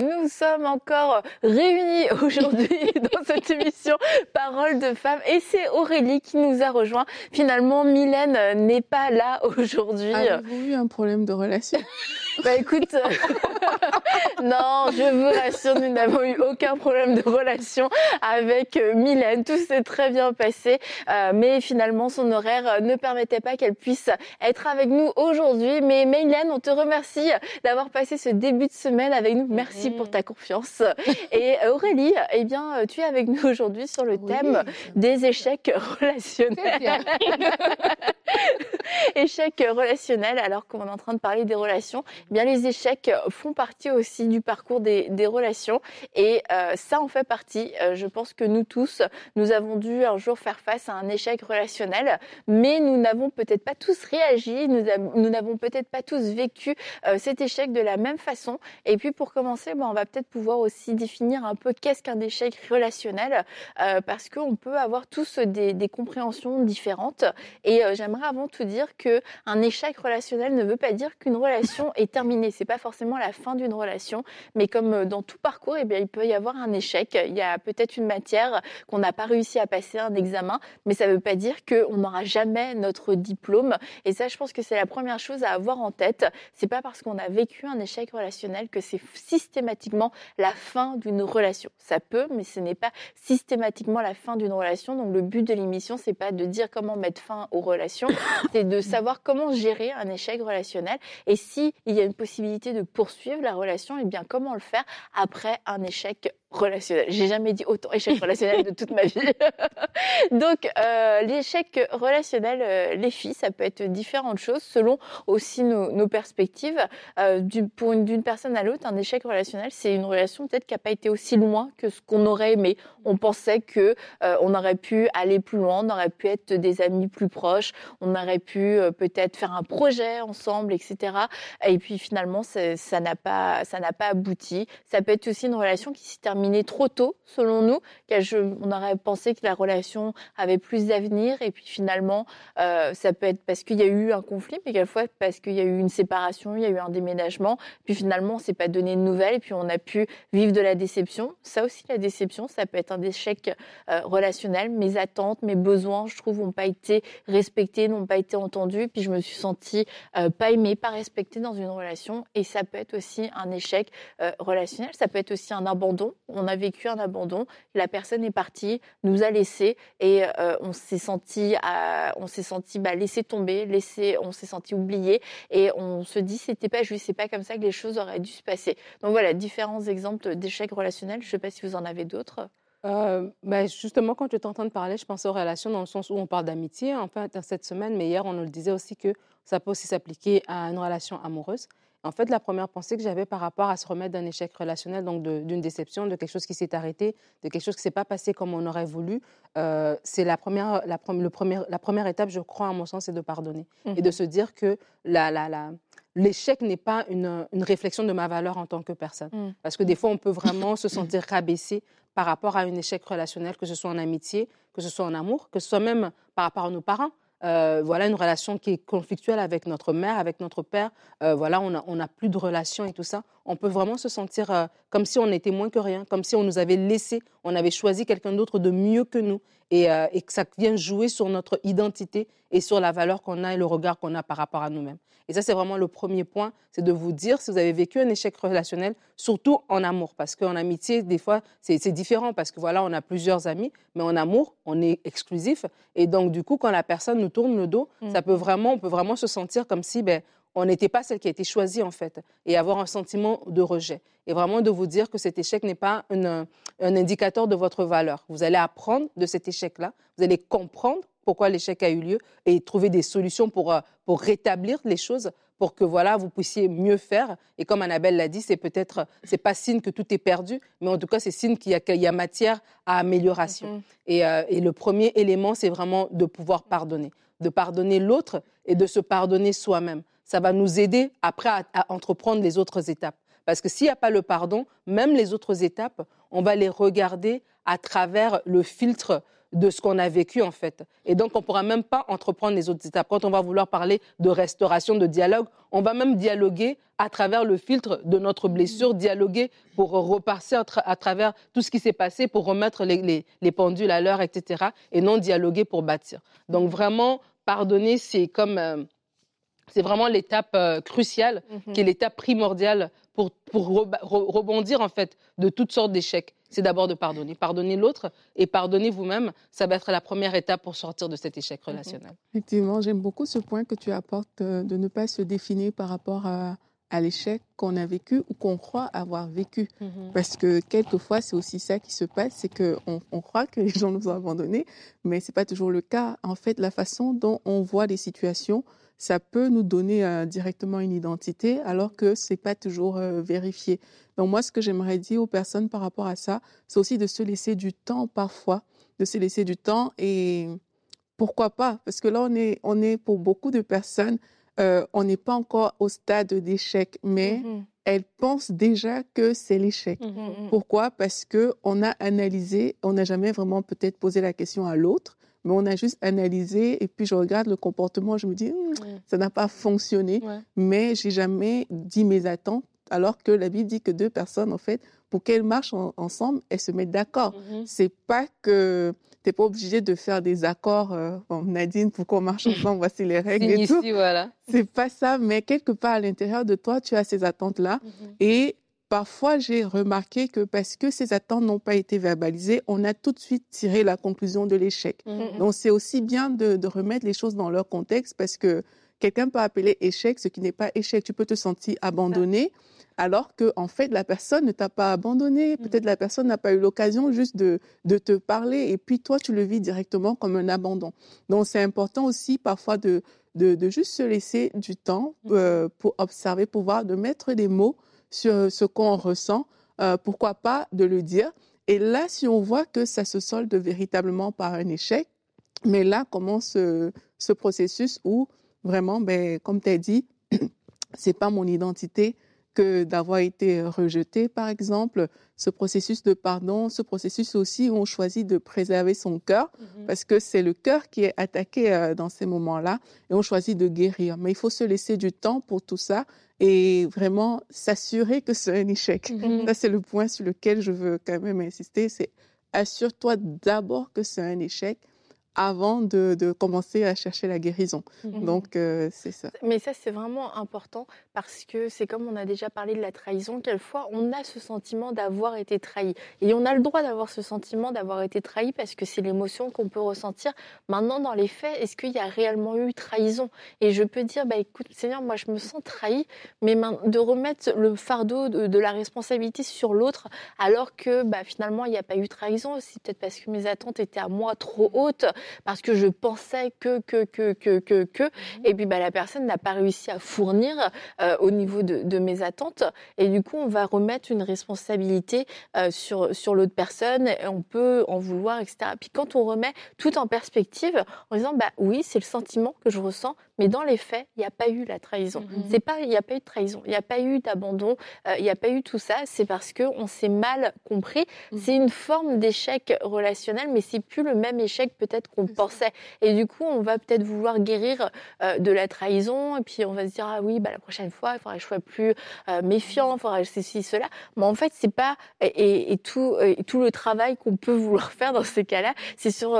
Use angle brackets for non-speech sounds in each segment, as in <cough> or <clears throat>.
nous sommes encore réunis <laughs> aujourd'hui dans cette émission Parole de femmes et c'est Aurélie qui nous a rejoint. Finalement, Mylène n'est pas là aujourd'hui. Avez-vous eu un problème de relation <laughs> Bah écoute, <laughs> non, je vous rassure, nous n'avons eu aucun problème de relation avec euh, Mylène. Tout s'est très bien passé, euh, mais finalement son horaire euh, ne permettait pas qu'elle puisse être avec nous aujourd'hui. Mais Mylène, on te remercie d'avoir passé ce début de semaine avec nous. Merci pour ta confiance. <laughs> Et Aurélie, eh bien, tu es avec nous aujourd'hui sur le Oui, thème des échecs relationnels. <laughs> <laughs> échecs relationnels, alors qu'on est en train de parler des relations, eh bien les échecs font partie aussi du parcours des, des relations et euh, ça en fait partie. Euh, je pense que nous tous, nous avons dû un jour faire face à un échec relationnel, mais nous n'avons peut-être pas tous réagi, nous nous n'avons peut-être pas tous vécu euh, cet échec de la même façon. Et puis pour commencer, ben, on va peut-être pouvoir aussi définir un peu qu'est-ce qu'un échec relationnel, euh, parce qu'on peut avoir tous des, des compréhensions différentes. Et euh, j'aimerais avant tout dire que un échec relationnel ne veut pas dire qu'une relation est terminée. C'est pas forcément la fin d'une relation, mais comme euh, dans tout parcours, eh bien, il peut y avoir un échec. Il y a peut-être une matière qu'on n'a pas réussi à passer un examen, mais ça ne veut pas dire qu'on n'aura jamais notre diplôme. Et ça, je pense que c'est la première chose à avoir en tête. C'est pas parce qu'on a vécu un échec relationnel que c'est systématiquement la fin d'une relation. Ça peut, mais ce n'est pas systématiquement la fin d'une relation. Donc le but de l'émission, c'est pas de dire comment mettre fin aux relations, c'est de savoir comment gérer un échec relationnel. Et si il y a une possibilité de poursuivre la relation, et bien comment le faire après un échec relationnel. J'ai jamais dit autant échec relationnel de toute ma vie. <laughs> Donc euh, l'échec relationnel, euh, les filles, ça peut être différentes choses selon aussi nos, perspectives. Euh, pour une- d'une personne à l'autre, un échec relationnel, c'est une relation peut-être qui n'a pas été aussi loin que ce qu'on aurait aimé. On pensait que on aurait pu aller plus loin, on aurait pu être des amis plus proches, on aurait pu peut-être faire un projet ensemble, etc. Et puis finalement, ça n'a pas, ça n'a pas abouti. Ça peut être aussi une relation qui s'est trop tôt, selon nous. on aurait pensé que la relation avait plus d'avenir, et puis finalement, euh, ça peut être parce qu'il y a eu un conflit, mais quelquefois parce qu'il y a eu une séparation, il y a eu un déménagement, puis finalement, on s'est pas donné de nouvelles, et puis on a pu vivre de la déception. Ça aussi, la déception, ça peut être un échec euh, relationnel. Mes attentes, mes besoins, je trouve, n'ont pas été respectés, n'ont pas été entendus, puis je me suis sentie euh, pas aimée, pas respectée dans une relation, et ça peut être aussi un échec relationnel. Ça peut être aussi un abandon. On a vécu un abandon, la personne est partie, nous a laissés, et euh, on s'est senti, à- on s'est senti bah, laissé tomber, laissé, on s'est senti oublié, et on se dit c'était pas juste, pas comme ça que les choses auraient dû se passer. Donc voilà, différents exemples d'échecs relationnels. Je sais pas si vous en avez d'autres. Euh, ben, Justement, quand train de parler, je pensais aux relations dans le sens où on parle d'amitié, en fait, cette semaine, mais hier, on nous le disait aussi que ça peut aussi s'appliquer à une relation amoureuse. En fait, la première pensée que j'avais par rapport à se remettre d'un échec relationnel, donc d'une déception, de quelque chose qui s'est arrêté, de quelque chose qui s'est pas passé comme on aurait voulu, euh, c'est la première, la, pre- le premier, la première étape, je crois, à mon sens, c'est de pardonner et de se dire que la, la, la, l'échec n'est pas une, une réflexion de ma valeur en tant que personne. Mm. Parce que des fois, on peut vraiment se sentir rabaissé par rapport à un échec relationnel, que ce soit en amitié, que ce soit en amour, que ce soit même par rapport à nos parents. Euh, voilà une relation qui est conflictuelle avec notre mère, avec notre père. Euh, voilà, on n'a on a plus de relation et tout ça. On peut vraiment se sentir euh, comme si on était moins que rien, comme si on nous avait laissé, on avait choisi quelqu'un d'autre de mieux que nous et, euh, et que ça vient jouer sur notre identité et sur la valeur qu'on a et le regard qu'on a par rapport à nous-mêmes. Et ça, c'est vraiment le premier point, c'est de vous dire si vous avez vécu un échec relationnel, surtout en amour, parce qu'en amitié, des fois, c'est différent, parce que voilà, on a plusieurs amis, mais en amour, on est exclusif. Et donc, du coup, quand la personne nous tourne le dos, Mm. ça peut vraiment, on peut vraiment se sentir comme si, ben, on n'était pas celle qui a été choisie, en fait, et avoir un sentiment de rejet. Et vraiment de vous dire que cet échec n'est pas une- un indicateur de votre valeur. Vous allez apprendre de cet échec-là, vous allez comprendre pourquoi l'échec a eu lieu et trouver des solutions pour, euh, pour rétablir les choses, pour que voilà, vous puissiez mieux faire. Et comme Annabelle l'a dit, c'est peut-être, c'est pas signe que tout est perdu, mais en tout cas, c'est signe qu'il y a, qu'il y a matière à amélioration. Mhm. Et, euh, et le premier élément, c'est vraiment de pouvoir pardonner, de pardonner l'autre et de se pardonner soi-même. Ça va nous aider après à, entreprendre les autres étapes. Parce que s'il n'y a pas le pardon, même les autres étapes, on va les regarder à travers le filtre de ce qu'on a vécu en fait. Et donc on ne pourra même pas entreprendre les autres étapes. Quand on va vouloir parler de restauration, de dialogue, on va même dialoguer à travers le filtre de notre blessure, dialoguer pour repasser à, travers tout ce qui s'est passé, pour remettre les, pendules à l'heure, etc. Et non dialoguer pour bâtir. Donc vraiment, pardonner, c'est comme... Euh, c'est vraiment l'étape euh, cruciale, mhm. qui est l'étape primordiale pour, pour rebondir en fait de toutes sortes d'échecs. C'est d'abord de pardonner. Pardonner l'autre et pardonner vous-même, ça va être la première étape pour sortir de cet échec mhm. relationnel. Effectivement, j'aime beaucoup ce point que tu apportes euh, de ne pas se définir par rapport à, à l'échec qu'on a vécu ou qu'on croit avoir vécu. Mhm. Parce que quelquefois, c'est aussi ça qui se passe, c'est qu'on on croit que les gens nous ont abandonnés, mais ce n'est pas toujours le cas. En fait, la façon dont on voit les situations, ça peut nous donner euh, directement une identité alors que c'est pas toujours euh, vérifié. Donc moi, ce que j'aimerais dire aux personnes par rapport à ça, c'est aussi de se laisser du temps parfois, de se laisser du temps et pourquoi pas? Parce que là, on est, on est pour beaucoup de personnes, euh, on n'est pas encore au stade d'échec, mais mmh elles pensent déjà que c'est l'échec. Mmh mmh pourquoi? Parce que on a analysé, on n'a jamais vraiment peut-être posé la question à l'autre mais on a juste analysé et puis je regarde le comportement, je me dis, hum, ça n'a pas fonctionné, mais j'ai jamais dit mes attentes, alors que la Bible dit que deux personnes, en fait, pour qu'elles marchent ensemble, elles se mettent d'accord. Mm-hmm. C'est pas que tu n'es pas obligé de faire des accords, euh, Nadine, pour qu'on marche <laughs> ensemble, voici les règles et tout. Voilà. C'est pas ça, mais quelque part à l'intérieur de toi, tu as ces attentes-là. Mm-hmm. Et Parfois, j'ai remarqué que parce que ces attentes n'ont pas été verbalisées, on a tout de suite tiré la conclusion de l'échec. Mmh, mmh. Donc, c'est aussi bien de, remettre les choses dans leur contexte parce que quelqu'un peut appeler échec ce qui n'est pas échec. Tu peux te sentir abandonné alors que en fait la personne ne t'a pas abandonné. Mmh. Peut-être la personne n'a pas eu l'occasion juste de, te parler et puis toi tu le vis directement comme un abandon. Donc c'est important aussi parfois de, de, juste se laisser du temps euh, pour observer, pour voir, de mettre des mots sur ce qu'on ressent, euh, pourquoi pas de le dire. Et là, si on voit que ça se solde véritablement par un échec, mais là commence ce, ce processus où vraiment, ben, comme tu as dit, <clears throat> c'est pas mon identité, que d'avoir été rejeté, par exemple, ce processus de pardon, ce processus aussi où on choisit de préserver son cœur, mhm. parce que c'est le cœur qui est attaqué euh, dans ces moments-là, et on choisit de guérir. Mais il faut se laisser du temps pour tout ça et vraiment s'assurer que c'est un échec. Ça, c'est le point sur lequel je veux quand même insister, c'est assure-toi d'abord que c'est un échec avant de, de, commencer à chercher la guérison. Mmh Donc, euh, c'est ça. Mais ça, c'est vraiment important parce que c'est comme on a déjà parlé de la trahison, quelquefois, on a ce sentiment d'avoir été trahi. Et on a le droit d'avoir ce sentiment d'avoir été trahi parce que c'est l'émotion qu'on peut ressentir. Maintenant, dans les faits, est-ce qu'il y a réellement eu trahison? Et je peux dire, bah, écoute, Seigneur, moi, je me sens trahi, mais de remettre le fardeau de, la responsabilité sur l'autre alors que bah, finalement, il n'y a pas eu trahison. C'est peut-être parce que mes attentes étaient à moi trop hautes parce que je pensais que, que, que, que, que, que. Mhm. Et puis, bah, la personne n'a pas réussi à fournir euh, au niveau de, de, mes attentes. Et du coup, on va remettre une responsabilité euh, sur, sur l'autre personne. Et on peut en vouloir, etc. Puis quand on remet tout en perspective, en disant, bah oui, c'est le sentiment que je ressens, mais dans les faits, il n'y a pas eu la trahison. Mhm. C'est pas, il n'y a pas eu de trahison, il n'y a pas eu d'abandon, euh, il n'y a pas eu tout ça. C'est parce que on s'est mal compris. Mhm. C'est une forme d'échec relationnel, mais c'est plus le même échec peut-être qu'on pensait. Et du coup, on va peut-être vouloir guérir euh, de la trahison, et puis on va se dire ah oui, bah la prochaine fois, il faudra que je sois plus euh, méfiant, il faudra que ceci, cela. Mais en fait, c'est pas et, et, tout et tout le travail qu'on peut vouloir <laughs> faire dans ces cas-là, c'est sur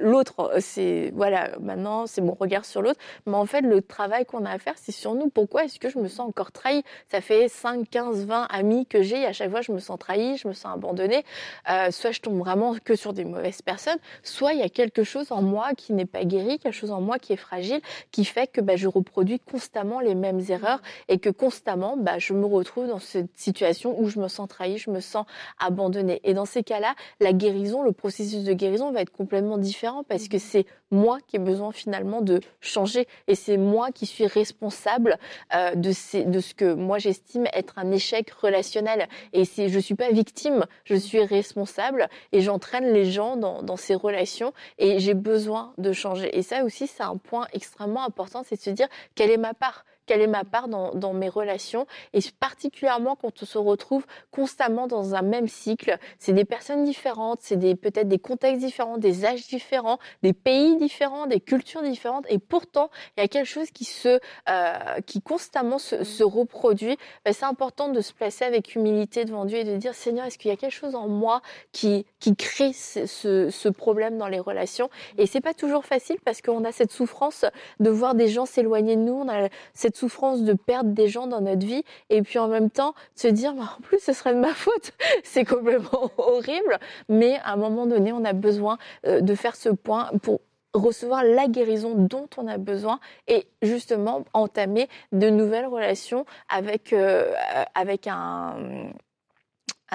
l'autre. C'est voilà, maintenant c'est mon regard sur l'autre mais en fait, le travail qu'on a à faire, c'est sur nous. Pourquoi est-ce que je me sens encore trahi Ça fait 5, 15, 20 amis que j'ai et à chaque fois, je me sens trahi, je me sens abandonnée. Euh, soit je tombe vraiment que sur des mauvaises personnes, soit il y a quelque chose en moi qui n'est pas guéri, quelque chose en moi qui est fragile, qui fait que bah, je reproduis constamment les mêmes erreurs et que constamment, bah, je me retrouve dans cette situation où je me sens trahi, je me sens abandonnée. Et dans ces cas-là, la guérison, le processus de guérison va être complètement différent parce que mmh. c'est moi qui ai besoin finalement de changer et c'est moi qui suis responsable euh, de, de ce que moi j'estime être un échec relationnel. Et si je suis pas victime, je suis responsable et j'entraîne les gens dans, dans ces relations et j'ai besoin de changer. Et ça aussi, c'est un point extrêmement important, c'est de se dire quelle est ma part? Quelle est ma part dans, dans mes relations. Et particulièrement quand on se retrouve constamment dans un même cycle. C'est des personnes différentes, c'est des peut-être des contextes différents, des âges différents, des pays différents, des cultures différentes. Et pourtant il y a quelque chose qui se euh, qui constamment se, se reproduit. Ben, c'est important de se placer avec humilité devant Dieu et de dire Seigneur, est-ce qu'il y a quelque chose en moi qui qui crée ce, ce, ce problème dans les relations? Et c'est pas toujours facile parce qu'on a cette souffrance de voir des gens s'éloigner de nous, on a cette souffrance de perdre des gens dans notre vie et puis en même temps se dire bah, en plus ce serait de ma <laughs> faute. c'est complètement horrible, mais à un moment donné, on a besoin euh, de faire ce point pour recevoir la guérison dont on a besoin et justement entamer de nouvelles relations avec euh, avec un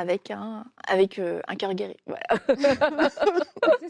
avec un avec euh, un cœur guéri. Voilà. <laughs>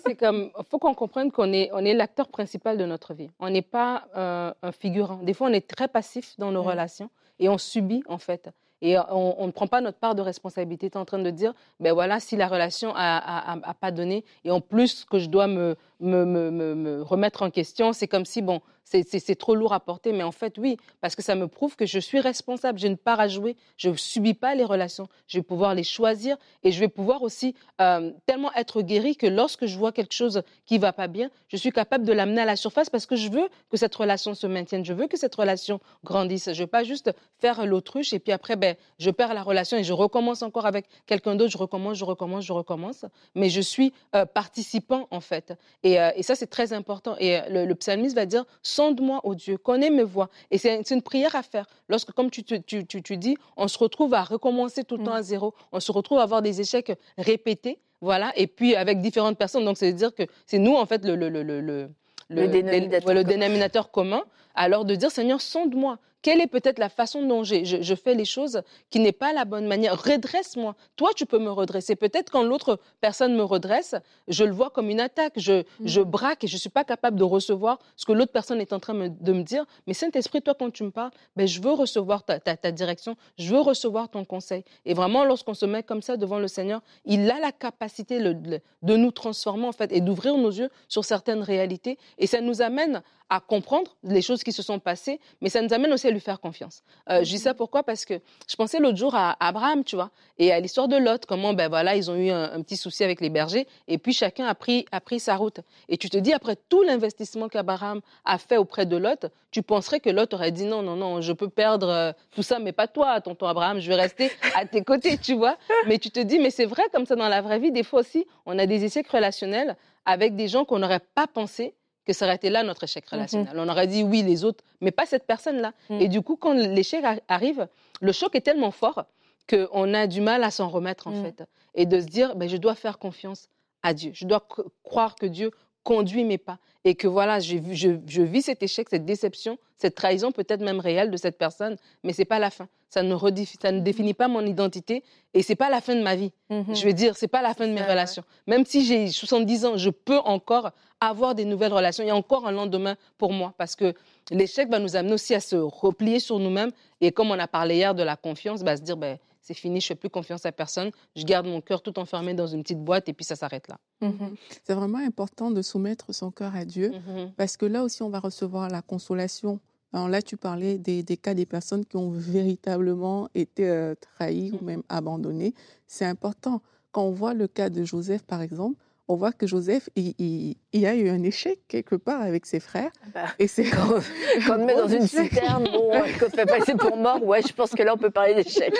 c'est comme faut qu'on comprenne qu'on est on est l'acteur principal de notre vie. On n'est pas euh, un figurant. Des fois on est très passif dans nos relations et on subit en fait. Et on, on ne prend pas notre part de responsabilité. Tu es en train de dire, ben voilà, si la relation a, a, a- a pas donné, et en plus que je dois me, me, me, me- me remettre en question, c'est comme si, bon, c'est- trop lourd à porter. Mais en fait, oui, parce que ça me prouve que je suis responsable. J'ai une part à jouer. Je ne subis pas les relations. Je vais pouvoir les choisir et je vais pouvoir aussi euh, tellement être guéri que lorsque je vois quelque chose qui va pas bien, je suis capable de l'amener à la surface parce que je veux que cette relation se maintienne. Je veux que cette relation grandisse. Je veux pas juste faire l'autruche et puis après, ben, je perds la relation et je recommence encore avec quelqu'un d'autre. Je recommence, je recommence, je recommence. Mais je suis euh, participant en fait. Et, euh, et ça, c'est très important. Et euh, le, le psalmiste va dire Sonde-moi, ô Dieu, connais mes voies. Et c'est une prière à faire. Lorsque, comme tu, tu, tu, tu dis, on se retrouve à recommencer tout le Mm. temps à zéro, on se retrouve à avoir des échecs répétés. Voilà, et puis avec différentes personnes. Donc, c'est-à-dire que c'est nous, en fait, le, le, le, le, le, Le dénominateur ouais, le commun. dénominateur commun. Alors, de dire, Seigneur, sonde-moi. Quelle est peut-être la façon dont je, je fais les choses qui n'est pas la bonne manière? Redresse-moi. Toi, tu peux me redresser. Peut-être quand l'autre personne me redresse, je le vois comme une attaque. Je, je braque et je ne suis pas capable de recevoir ce que l'autre personne est en train me- de me dire. Mais Saint-Esprit, toi, quand tu me parles, ben, je veux recevoir ta, ta- ta direction. Je veux recevoir ton conseil. Et vraiment, lorsqu'on se met comme ça devant le Seigneur, il a la capacité le- le- de nous transformer, en fait, et d'ouvrir nos yeux sur certaines réalités. Et ça nous amène à comprendre les choses qui se sont passées, mais ça nous amène aussi à lui faire confiance. Euh, Je dis ça pourquoi? Parce que je pensais l'autre jour à Abraham, tu vois, et à l'histoire de Lot, comment ben voilà, ils ont eu un, petit souci avec les bergers, et puis chacun a pris, a pris sa route. Et tu te dis, après tout l'investissement qu'Abraham a fait auprès de Lot, tu penserais que Lot aurait dit non, non, non, je peux perdre euh, tout ça, mais pas toi, tonton Abraham, je vais rester <laughs> à tes côtés, tu vois. Mais tu te dis, mais c'est vrai comme ça dans la vraie vie, des fois aussi, on a des échecs relationnels avec des gens qu'on n'aurait pas pensé que ça aurait été là notre échec relationnel. On aurait dit oui les autres, mais pas cette personne-là. Mhm. Et du coup, quand l'échec ar- arrive, le choc est tellement fort qu'on a du mal à s'en remettre en Mhm. fait, et de se dire, ben, je dois faire confiance à Dieu. Je dois cr- croire que Dieu conduit mes pas et que voilà, vu- je, je vis cet échec, cette déception, cette trahison peut-être même réelle de cette personne, mais c'est pas la fin. Ça ne, ça ne définit pas mon identité et c'est pas la fin de ma vie. Mhm. Je veux dire, c'est pas la fin de mes relations. Même si j'ai 70 ans, je peux encore avoir des nouvelles relations. Il y a encore un lendemain pour moi parce que l'échec va nous amener aussi à se replier sur nous-mêmes et comme on a parlé hier de la confiance, bah, se dire ben, c'est fini, je fais plus confiance à personne, je garde mon cœur tout enfermé dans une petite boîte et puis ça s'arrête là. Mhm. C'est vraiment important de soumettre son cœur à Dieu Mhm. parce que là aussi, on va recevoir la consolation. Alors là, tu parlais des, des cas des personnes qui ont véritablement été euh, trahies ou Mhm. même abandonnées. C'est important. Quand on voit le cas de Joseph, par exemple, on voit que Joseph, il, il- il a eu un échec quelque part avec ses frères. Bah, Et c'est Quand, <laughs> quand on te met dans une citerne, bon, quand on fait passer pour mort, ouais, je pense que là, on peut parler d'échec.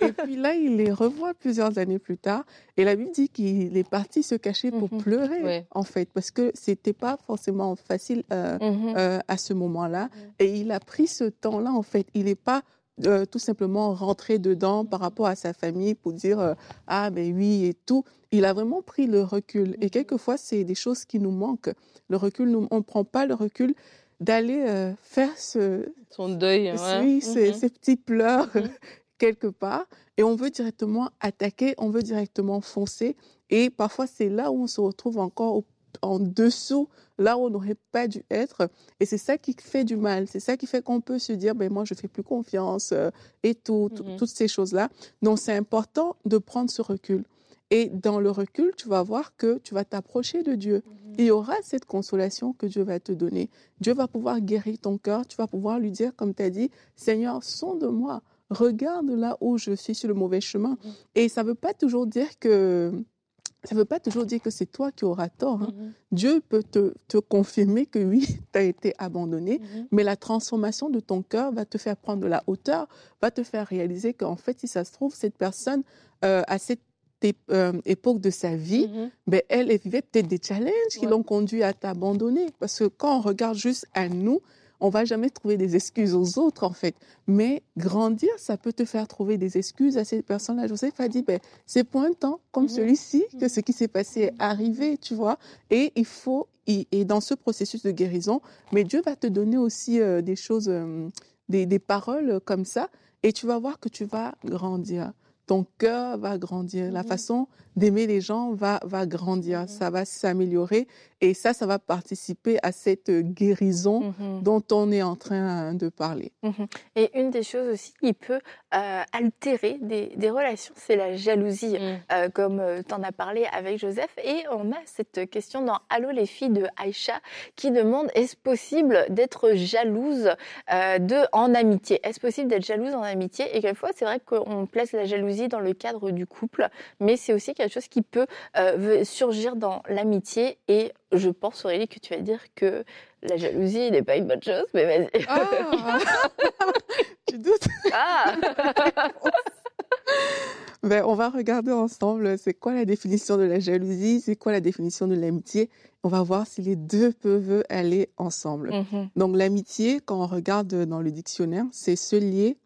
Et puis là, il les revoit plusieurs années plus tard. Et la Bible dit qu'il est parti se cacher pour Mhm. pleurer, Ouais. en fait, parce que c'était pas forcément facile euh, Mhm. euh, à ce moment-là. Et il a pris ce temps-là, en fait. Il n'est pas euh, tout simplement rentré dedans par rapport à sa famille pour dire euh, ah ben oui et tout. Il a vraiment pris le recul. Et quelquefois, c'est des choses qui nous manquent. Le recul, nous- on ne prend pas le recul d'aller euh, faire ce, Son deuil. ouais. oui, ces, Mhm. ces petits pleurs Mhm. <laughs> quelque part. Et on veut directement attaquer, on veut directement foncer. Et parfois, c'est là où on se retrouve encore au- en dessous, là où on n'aurait pas dû être. Et c'est ça qui fait du mal. C'est ça qui fait qu'on peut se dire, ben moi, je fais plus confiance euh, et tout, Mhm. toutes ces choses-là. Donc, c'est important de prendre ce recul. Et dans le recul, tu vas voir que tu vas t'approcher de Dieu. il y aura cette consolation que Dieu va te donner. Dieu va pouvoir guérir ton cœur. Tu vas pouvoir lui dire, comme tu as dit, Seigneur, sonde-moi. Regarde là où je suis sur le mauvais chemin. Mm. Et ça ne veut pas toujours dire que ça ne veut pas toujours dire que c'est toi qui auras tort. Hein. Mm-hmm. Dieu peut te, te, confirmer que oui, <laughs> tu as été abandonné, mais la transformation de ton cœur va te faire prendre de la hauteur, va te faire réaliser qu'en fait, si ça se trouve, cette personne, euh, à cette époque de sa vie, mm-hmm. ben, elle vivait peut-être des challenges qui l'ont conduit à t'abandonner. Parce que quand on regarde juste à nous, on va jamais trouver des excuses aux autres, en fait. Mais grandir, ça peut te faire trouver des excuses à ces personnes-là. Joseph a dit, ben, c'est pour un temps comme celui-ci que ce qui s'est passé est arrivé, tu vois. Et il faut, et dans ce processus de guérison, mais Dieu va te donner aussi euh, des choses, euh, des, des paroles comme ça, et tu vas voir que tu vas grandir ton cœur va grandir, la mmh façon d'aimer les gens va, va grandir, mmh ça va s'améliorer et ça, ça va participer à cette guérison mmh dont on est en train de parler. Et une des choses aussi qui peut euh, altérer des, des relations, c'est la jalousie, euh, comme euh, tu en as parlé avec Joseph. Et on a cette question dans Allô les filles de Aïcha qui demande est-ce possible d'être jalouse de, en amitié? Est-ce possible d'être jalouse en amitié? Et quelquefois, c'est vrai qu'on place la jalousie dans le cadre du couple, mais c'est aussi quelque chose qui peut surgir dans l'amitié et je pense, Aurélie, que tu vas dire que la jalousie n'est pas une bonne chose, mais vas-y. Ah <laughs> Tu doutes Ah ben, On va regarder ensemble, c'est quoi la définition de la jalousie, c'est quoi la définition de l'amitié. On va voir si les deux peuvent aller ensemble. Mhm. Donc l'amitié, quand on regarde dans le dictionnaire, c'est ce lier,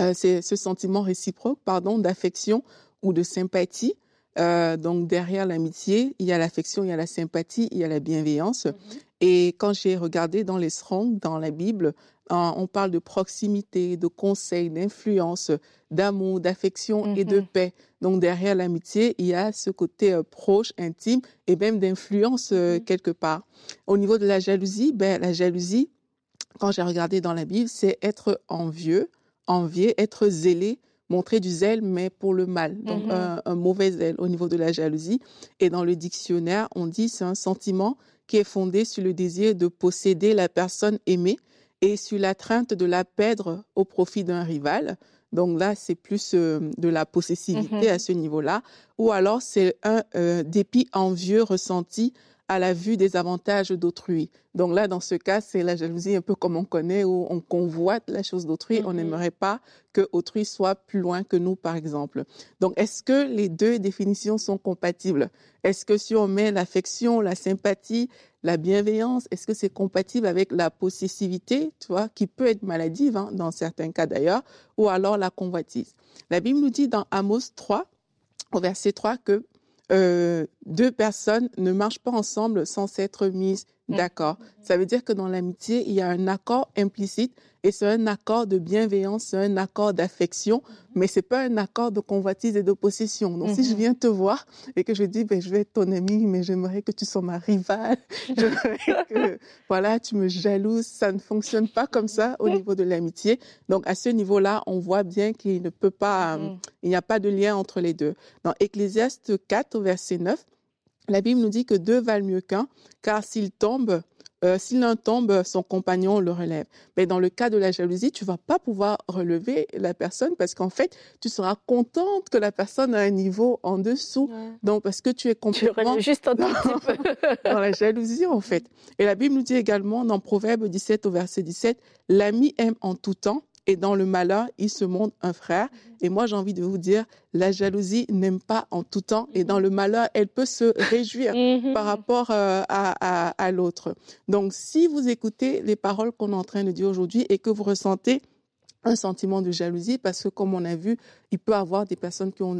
euh, c'est ce sentiment réciproque, pardon, d'affection ou de sympathie euh, donc derrière l'amitié, il y a l'affection, il y a la sympathie, il y a la bienveillance. Mhm. Et quand j'ai regardé dans les Strong, dans la Bible, on parle de proximité, de conseil, d'influence, d'amour, d'affection et de mhm. paix. Donc derrière l'amitié, il y a ce côté euh, proche, intime et même d'influence euh, mhm. quelque part. Au niveau de la jalousie, ben la jalousie, quand j'ai regardé dans la Bible, c'est être envieux, envier, être zélé, montrer du zèle, mais pour le mal, donc mm-hmm. un, mauvais zèle au niveau de la jalousie. Et dans le dictionnaire, on dit c'est un sentiment qui est fondé sur le désir de posséder la personne aimée et sur la crainte de la perdre au profit d'un rival. Donc là, c'est plus euh, de la possessivité mm-hmm. à ce niveau-là. Ou alors, c'est un euh, dépit envieux ressenti à la vue des avantages d'autrui. Donc là, dans ce cas, c'est la jalousie un peu comme on connaît, où on convoite la chose d'autrui. On mm-hmm. n'aimerait pas que autrui soit plus loin que nous, par exemple. Donc, est-ce que les deux définitions sont compatibles? Est-ce que si on met l'affection, la sympathie, la bienveillance, est-ce que c'est compatible avec la possessivité, tu vois, qui peut être maladive, hein, dans certains cas d'ailleurs, ou alors la convoitise? La Bible nous dit dans Amos 3, au verset 3, que deux personnes ne marchent pas ensemble sans s'être mises. D'accord. Ça veut dire que dans l'amitié, il y a un accord implicite et c'est un accord de bienveillance, c'est un accord d'affection, mais c'est pas un accord de convoitise et de possession. Donc, si je mm-hmm. viens te voir et que je dis, ben, je vais être ton ami, mais j'aimerais que tu sois ma rivale, <laughs> j'aimerais que, voilà, tu me jalouses, ça ne fonctionne pas comme ça au niveau de l'amitié. Donc, à ce niveau-là, on voit bien qu'il ne peut pas, mm-hmm. il n'y a pas de lien entre les deux. Dans Ecclésiaste 4, verset 9, la Bible nous dit que deux valent mieux qu'un, car s'ils tombent, euh, si l'un tombe, son compagnon le relève. Mais dans le cas de la jalousie, tu vas pas pouvoir relever la personne parce qu'en fait, tu seras contente que la personne a un niveau en dessous. Donc, parce que tu es complètement juste dans, <laughs> dans la jalousie, en fait. Et la Bible nous dit également dans Proverbe 17 au verset 17, l'ami aime en tout temps et dans le malheur, il se montre un frère. Mhm. Et moi, j'ai envie de vous dire, la jalousie n'aime pas en tout temps. Et dans le malheur, elle peut se réjouir mhm. par rapport euh, à, à, l'autre. Donc, si vous écoutez les paroles qu'on est en train de dire aujourd'hui et que vous ressentez un sentiment de jalousie parce que, comme on a vu, il peut y avoir des personnes qui ont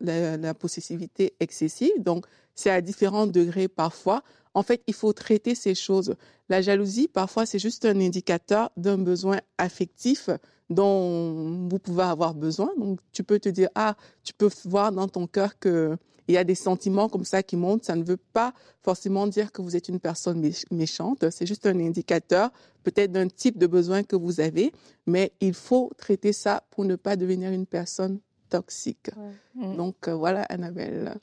la, la, possessivité excessive. Donc, c'est à différents degrés parfois. En fait, il faut traiter ces choses. La jalousie, parfois, c'est juste un indicateur d'un besoin affectif dont vous pouvez avoir besoin. Donc, tu peux te dire, ah, tu peux voir dans ton cœur qu'il y a des sentiments comme ça qui montent. Ça ne veut pas forcément dire que vous êtes une personne méchante. C'est juste un indicateur, peut-être d'un type de besoin que vous avez. Mais il faut traiter ça pour ne pas devenir une personne toxique. Donc, euh, voilà, Annabelle.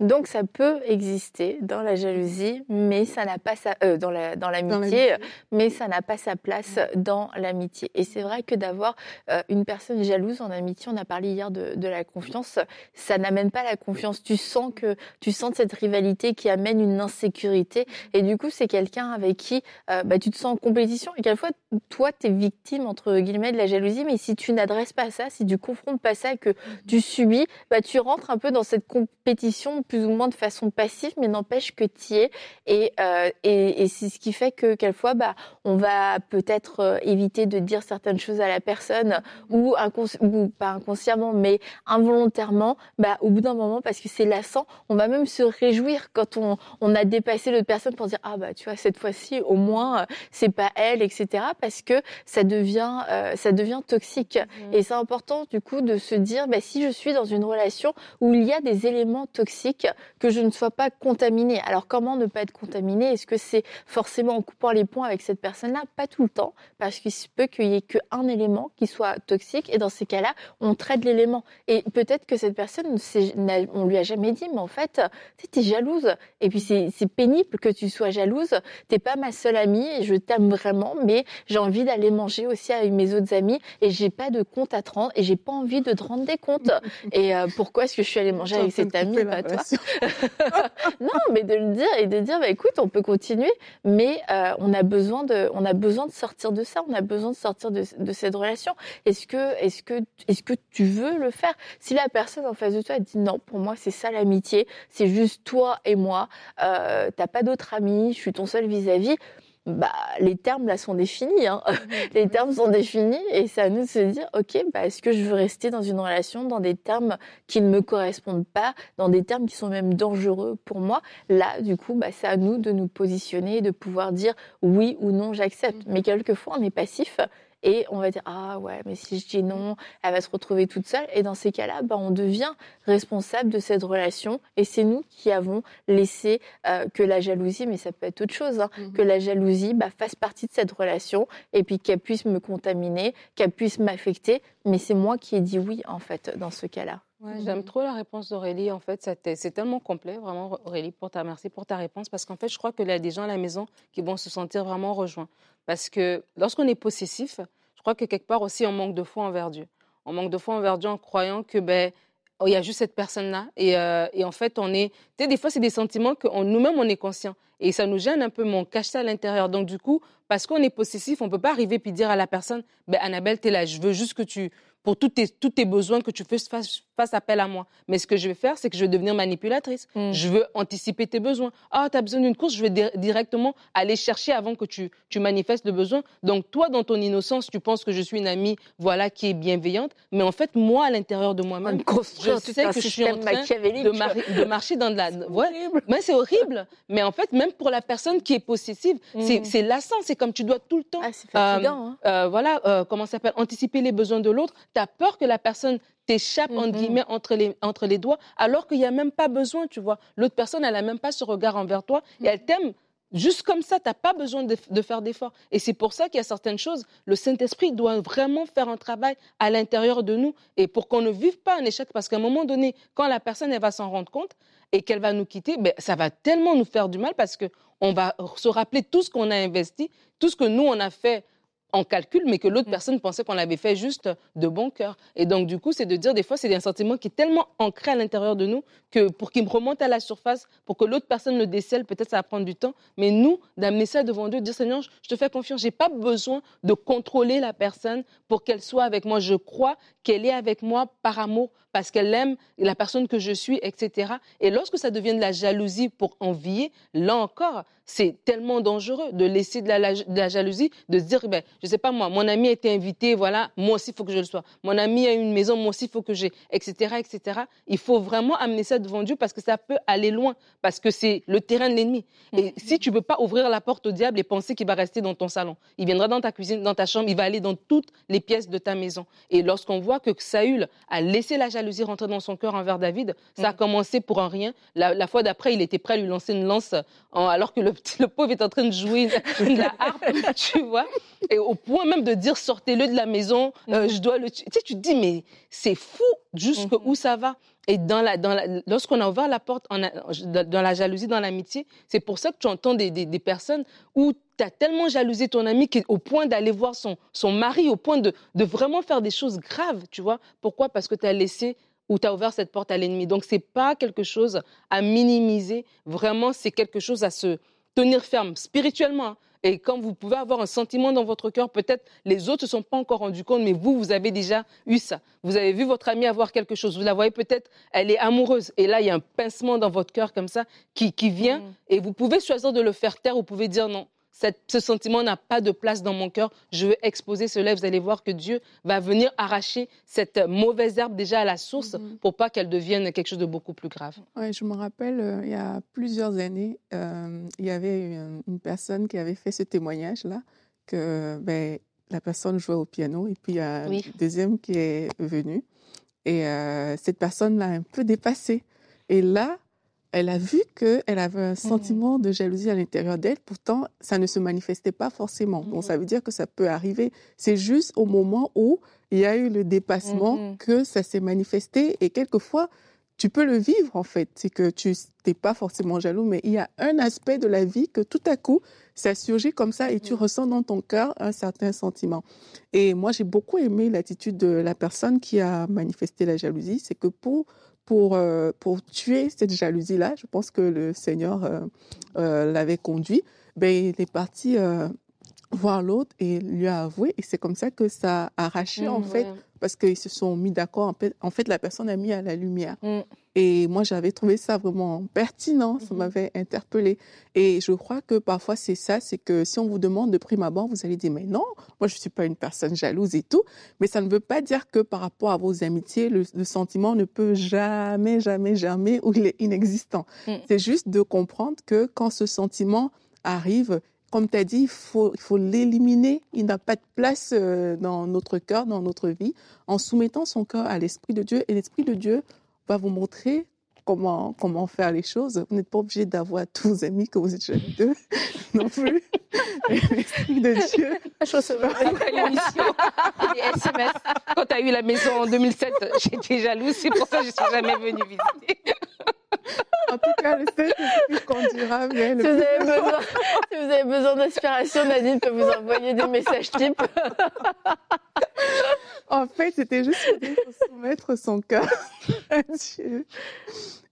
Donc ça peut exister dans la jalousie, mais ça n'a pas sa euh, dans la dans l'amitié, mais ça n'a pas sa place dans l'amitié. Et c'est vrai que d'avoir euh, une personne jalouse en amitié, on a parlé hier de, de la confiance, ça n'amène pas la confiance. Tu sens que tu sens cette rivalité qui amène une insécurité, et du coup c'est quelqu'un avec qui euh, bah, tu te sens en compétition. Et quelquefois toi tu es victime entre guillemets de la jalousie, mais si tu n'adresses pas ça, si tu confrontes pas ça, que tu subis, bah tu rentres un peu dans cette compétition plus ou moins de façon passive, mais n'empêche que tu y es. Et, euh, et, et c'est ce qui fait que quelquefois, bah, on va peut-être euh, éviter de dire certaines choses à la personne, ou, ou pas inconsciemment, mais involontairement, bah, au bout d'un moment, parce que c'est lassant, on va même se réjouir quand on, on a dépassé l'autre personne pour dire, ah bah tu vois, cette fois-ci, au moins, euh, c'est pas elle, etc. Parce que ça devient, euh, ça devient toxique. Mmh. Et c'est important, du coup, de se dire, bah, si je suis dans une relation où il y a des éléments toxiques, que je ne sois pas contaminée. Alors comment ne pas être contaminée? Est-ce que c'est forcément en coupant les points avec cette personne-là? Pas tout le temps, parce qu'il se peut qu'il y ait qu'un élément qui soit toxique, et dans ces cas-là, on traite l'élément. Et peut-être que cette personne, on lui a jamais dit, mais en fait, tu es jalouse. Et puis c'est pénible que tu sois jalouse. T'es pas ma seule amie, et je t'aime vraiment, mais j'ai envie d'aller manger aussi avec mes autres amis, et j'ai pas de compte à te rendre, et j'ai pas envie de te rendre des comptes. <laughs> et euh, pourquoi est-ce que je suis allée manger avec cette amie, pas toi <laughs> non, mais de le dire et de dire, bah, écoute, on peut continuer, mais euh, on a besoin de, on a besoin de sortir de ça, on a besoin de sortir de, cette relation. Est-ce que, est-ce que, est-ce que tu veux le faire? Si la personne en face de toi dit non, pour moi c'est ça l'amitié, c'est juste toi et moi, euh, t'as pas d'autres amis, je suis ton seul vis-à-vis. vis à vis bah, les termes là sont définis. Hein. <laughs> les termes sont définis et c'est à nous de se dire, ok, bah, est-ce que je veux rester dans une relation dans des termes qui ne me correspondent pas, dans des termes qui sont même dangereux pour moi? Là, du coup, bah, c'est à nous de nous positionner et de pouvoir dire oui ou non, j'accepte. Mm. Mais quelquefois, on est passif et on va dire ah ouais mais si je dis non elle va se retrouver toute seule. Et dans ces cas-là bah, on devient responsable de cette relation. Et c'est nous qui avons laissé euh, que la jalousie mais ça peut être autre chose hein, mhm. que la jalousie bah, fasse partie de cette relation et puis qu'elle puisse me contaminer qu'elle puisse m'affecter. Mais c'est moi qui ai dit oui en fait dans ce cas-là J'aime trop la réponse d'Aurélie. En fait, c'est tellement complet, vraiment, Aurélie, pour ta merci pour ta réponse, parce qu'en fait, je crois qu'il y a des gens à la maison qui vont se sentir vraiment rejoints. Parce que lorsqu'on est possessif, je crois que quelque part aussi, on manque de foi envers Dieu. On manque de foi envers Dieu en croyant que ben, oh, il y a juste cette personne-là. Et, euh, et, en fait, on est. Tu sais, des fois, c'est des sentiments que nous-mêmes, on est conscient. Et ça nous gêne un peu, mais on cache ça à l'intérieur. Donc, du coup, parce qu'on est possessif, on ne peut pas arriver puis dire à la personne ben, Annabelle, tu es là, je veux juste que tu pour tous tes, tous tes besoins, que tu fasses, appel à moi. Mais ce que je vais faire, c'est que je vais devenir manipulatrice. Mm. Je veux anticiper tes besoins. Ah, tu as besoin d'une course, je vais directement aller chercher avant que tu, tu manifestes le besoin. Donc, toi, dans ton innocence, tu penses que je suis une amie voilà, qui est bienveillante. Mais en fait, moi, à l'intérieur de moi-même, je sais que je suis en train de, de, marcher dans de la... <laughs> Ouais, mais c'est horrible. Mais en fait, même pour la personne qui est possessive, mm. c'est lassant. C'est comme tu dois tout le temps... Ah, c'est fatigant. Euh, hein. euh, voilà, euh, comment ça s'appelle Anticiper les besoins de l'autre tu as peur que la personne t'échappe, entre mm-hmm. guillemets, entre les, entre les doigts, alors qu'il n'y a même pas besoin, tu vois. L'autre personne, elle n'a même pas ce regard envers toi et elle t'aime Juste comme ça, tu n'as pas besoin de, de faire d'efforts. Et c'est pour ça qu'il y a certaines choses, le Saint-Esprit doit vraiment faire un travail à l'intérieur de nous et pour qu'on ne vive pas un échec. Parce qu'à un moment donné, quand la personne elle va s'en rendre compte et qu'elle va nous quitter, ben, ça va tellement nous faire du mal parce qu'on va se rappeler tout ce qu'on a investi, tout ce que nous, on a fait en calcul, mais que l'autre mm. personne pensait qu'on l'avait fait juste de bon cœur. Et donc, du coup, c'est de dire, des fois, c'est un sentiment qui est tellement ancré à l'intérieur de nous que pour qu'il me remonte à la surface, pour que l'autre personne le décèle, peut-être ça va prendre du temps. Mais nous, d'amener ça devant Dieu, de dire, Seigneur, je te fais confiance. J'ai pas besoin de contrôler la personne pour qu'elle soit avec moi. Je crois qu'elle est avec moi par amour, parce qu'elle aime la personne que je suis, etc. Et lorsque ça devient de la jalousie pour envier, là encore, c'est tellement dangereux de laisser de la, jalousie, de se dire, ben, je sais pas moi, mon ami a été invité, voilà, moi aussi il faut que je le sois. Mon ami a une maison, moi aussi il faut que j'ai, etc., etc. Il faut vraiment amener ça devant Dieu parce que ça peut aller loin, parce que c'est le terrain de l'ennemi. Et mm. si tu veux pas ouvrir la porte au diable et penser qu'il va rester dans ton salon, il viendra dans ta cuisine, dans ta chambre, il va aller dans toutes les pièces de ta maison. Et lorsqu'on voit que Saül a laissé la jalousie rentrer dans son cœur envers David, ça a mm. commencé pour un rien. La, fois d'après, il était prêt à lui lancer une lance alors que le, <laughs> le pauvre est en train de jouer la <laughs> harpe, tu vois. Et au au point même de dire sortez-le de la maison, euh, je dois le tuer. Tu sais, tu te dis, mais c'est fou jusqu'où où ça va. Et dans la, dans la, lorsqu'on a ouvert la porte en dans la jalousie, dans l'amitié, c'est pour ça que tu entends des, des, des personnes où tu as tellement jalousé ton ami qu'au point d'aller voir son, son mari, au point de, de vraiment faire des choses graves, tu vois. Pourquoi? Parce que tu as laissé ou tu as ouvert cette porte à l'ennemi. Donc, c'est pas quelque chose à minimiser. Vraiment, c'est quelque chose à se tenir ferme spirituellement. Hein. Et quand vous pouvez avoir un sentiment dans votre cœur, peut-être les autres ne se sont pas encore rendus compte, mais vous, vous avez déjà eu ça. Vous avez vu votre amie avoir quelque chose. Vous la voyez peut-être, elle est amoureuse. Et là, il y a un pincement dans votre cœur comme ça qui, qui vient. Mm. Et vous pouvez choisir de le faire taire. Vous pouvez dire non ce sentiment n'a pas de place dans mon cœur. Je veux exposer cela. Vous allez voir que Dieu va venir arracher cette mauvaise herbe déjà à la source mhm. pour pas qu'elle devienne quelque chose de beaucoup plus grave. Ouais, je me rappelle, euh, il y a plusieurs années, euh, il y avait une, personne qui avait fait ce témoignage-là, que ben, la personne jouait au piano et puis il y a un deuxième qui est venu. Et euh, cette personne l'a un peu dépassé. Et là, elle a vu qu'elle avait un mmh. sentiment de jalousie à l'intérieur d'elle. Pourtant, ça ne se manifestait pas forcément. Donc, ça mmh. veut dire que ça peut arriver. C'est juste au moment où il y a eu le dépassement mmh. que ça s'est manifesté. Et quelquefois, tu peux le vivre, en fait. C'est que tu n'es pas forcément jaloux, mais il y a un aspect de la vie que tout à coup, ça surgit comme ça et tu ressens dans ton cœur un certain sentiment. Et moi, j'ai beaucoup aimé l'attitude de la personne qui a manifesté la jalousie. C'est que pour pour, euh, pour tuer cette jalousie-là, je pense que le Seigneur euh, euh, l'avait conduit, ben, il est parti voir l'autre et lui a avoué. Et c'est comme ça que ça a arraché, en mmh, fait, parce qu'ils se sont mis d'accord. En fait, la personne a mis à la lumière. Mmh. Et moi, j'avais trouvé ça vraiment pertinent, ça mmh m'avait interpellé. Et je crois que parfois, c'est ça, c'est que si on vous demande de prime abord, vous allez dire, mais non, moi, je ne suis pas une personne jalouse et tout. Mais ça ne veut pas dire que par rapport à vos amitiés, le, sentiment ne peut jamais, jamais, jamais, ou il est inexistant. C'est juste de comprendre que quand ce sentiment arrive, comme tu as dit, il faut, l'éliminer. Il n'a pas de place euh, dans notre cœur, dans notre vie, en soumettant son cœur à l'Esprit de Dieu. Et l'Esprit de Dieu va vous montrer comment, comment faire les choses. Vous n'êtes pas obligé d'avoir tous vos amis que vous êtes jaloux d'eux <laughs> non plus. L'Esprit de Dieu. Je recevais l'émission des SMS. Quand tu as eu la maison en 2007, <laughs> j'étais jalouse. C'est pour ça que je ne suis jamais venue visiter. En tout cas, le seul qui conduira bien. Si, vous avez besoin, si vous avez besoin d'inspiration, Nadine peut vous envoyer des messages types. en fait, c'était juste pour soumettre son cœur <laughs> à Dieu.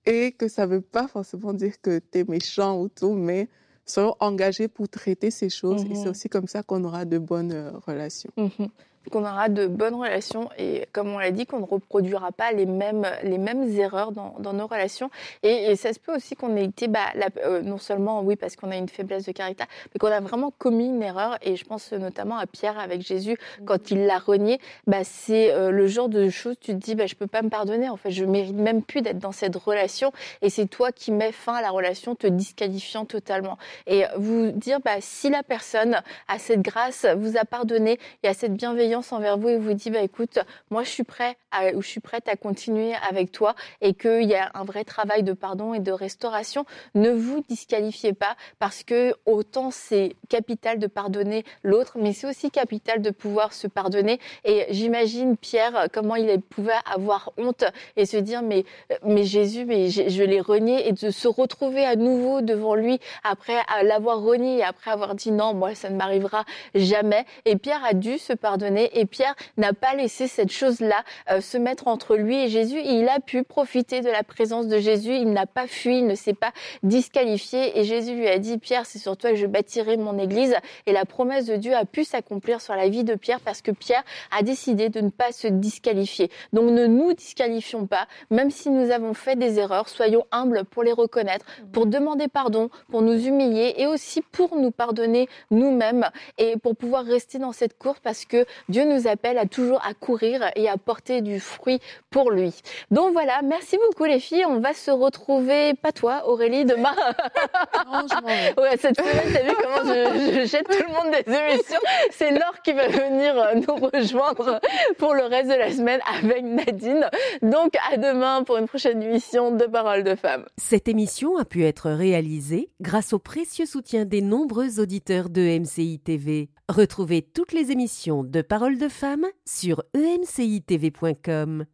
Et que ça ne veut pas forcément dire que tu es méchant ou tout, mais soyons engagés pour traiter ces choses. Et c'est mhm. aussi comme ça qu'on aura de bonnes euh, relations. Mhm qu'on aura de bonnes relations et comme on l'a dit, qu'on ne reproduira pas les mêmes, les mêmes erreurs dans, dans nos relations. Et, ça se peut aussi qu'on ait été, bah, euh, non seulement, oui, parce qu'on a une faiblesse de caractère, mais qu'on a vraiment commis une erreur. Et je pense notamment à Pierre avec Jésus, quand il l'a renié, bah, c'est euh, le genre de choses, tu te dis, bah, je peux pas me pardonner, en fait, je mérite même plus d'être dans cette relation. Et c'est toi qui mets fin à la relation, te disqualifiant totalement. Et vous dire, bah, si la personne a cette grâce, vous a pardonné, il y a cette bienveillance, envers vous et vous dit bah écoute, moi je suis prêt ou je suis prête à continuer avec toi et qu'il y a un vrai travail de pardon et de restauration. Ne vous disqualifiez pas parce que autant c'est capital de pardonner l'autre, mais c'est aussi capital de pouvoir se pardonner. Et j'imagine Pierre comment il pouvait avoir honte et se dire mais mais Jésus, mais je l'ai renié et de se retrouver à nouveau devant lui après l'avoir renié et après avoir dit non, moi ça ne m'arrivera jamais. Et Pierre a dû se pardonner et Pierre n'a pas laissé cette chose-là euh, se mettre entre lui et Jésus. il a pu profiter de la présence de Jésus. Il n'a pas fui, il ne s'est pas disqualifié. Et Jésus lui a dit, Pierre, c'est sur toi que je bâtirai mon église. Et la promesse de Dieu a pu s'accomplir sur la vie de Pierre parce que Pierre a décidé de ne pas se disqualifier. Donc ne nous disqualifions pas, même si nous avons fait des erreurs, soyons humbles pour les reconnaître, pour demander pardon, pour nous humilier et aussi pour nous pardonner nous-mêmes et pour pouvoir rester dans cette course parce que Dieu nous appelle à toujours à courir et à porter du fruit pour lui. Donc voilà, merci beaucoup les filles. On va se retrouver, pas toi Aurélie, demain. Non, je. Ouais, cette semaine, t'as vu comment je, je jette tout le monde des émissions C'est Laure qui va venir euh, nous rejoindre pour le reste de la semaine avec Nadine. Donc à demain pour une prochaine émission de Parole de Femmes. Cette émission a pu être réalisée grâce au précieux soutien des nombreux auditeurs de MCI TV. Retrouvez toutes les émissions de Parole de femmes sur emcitv.com.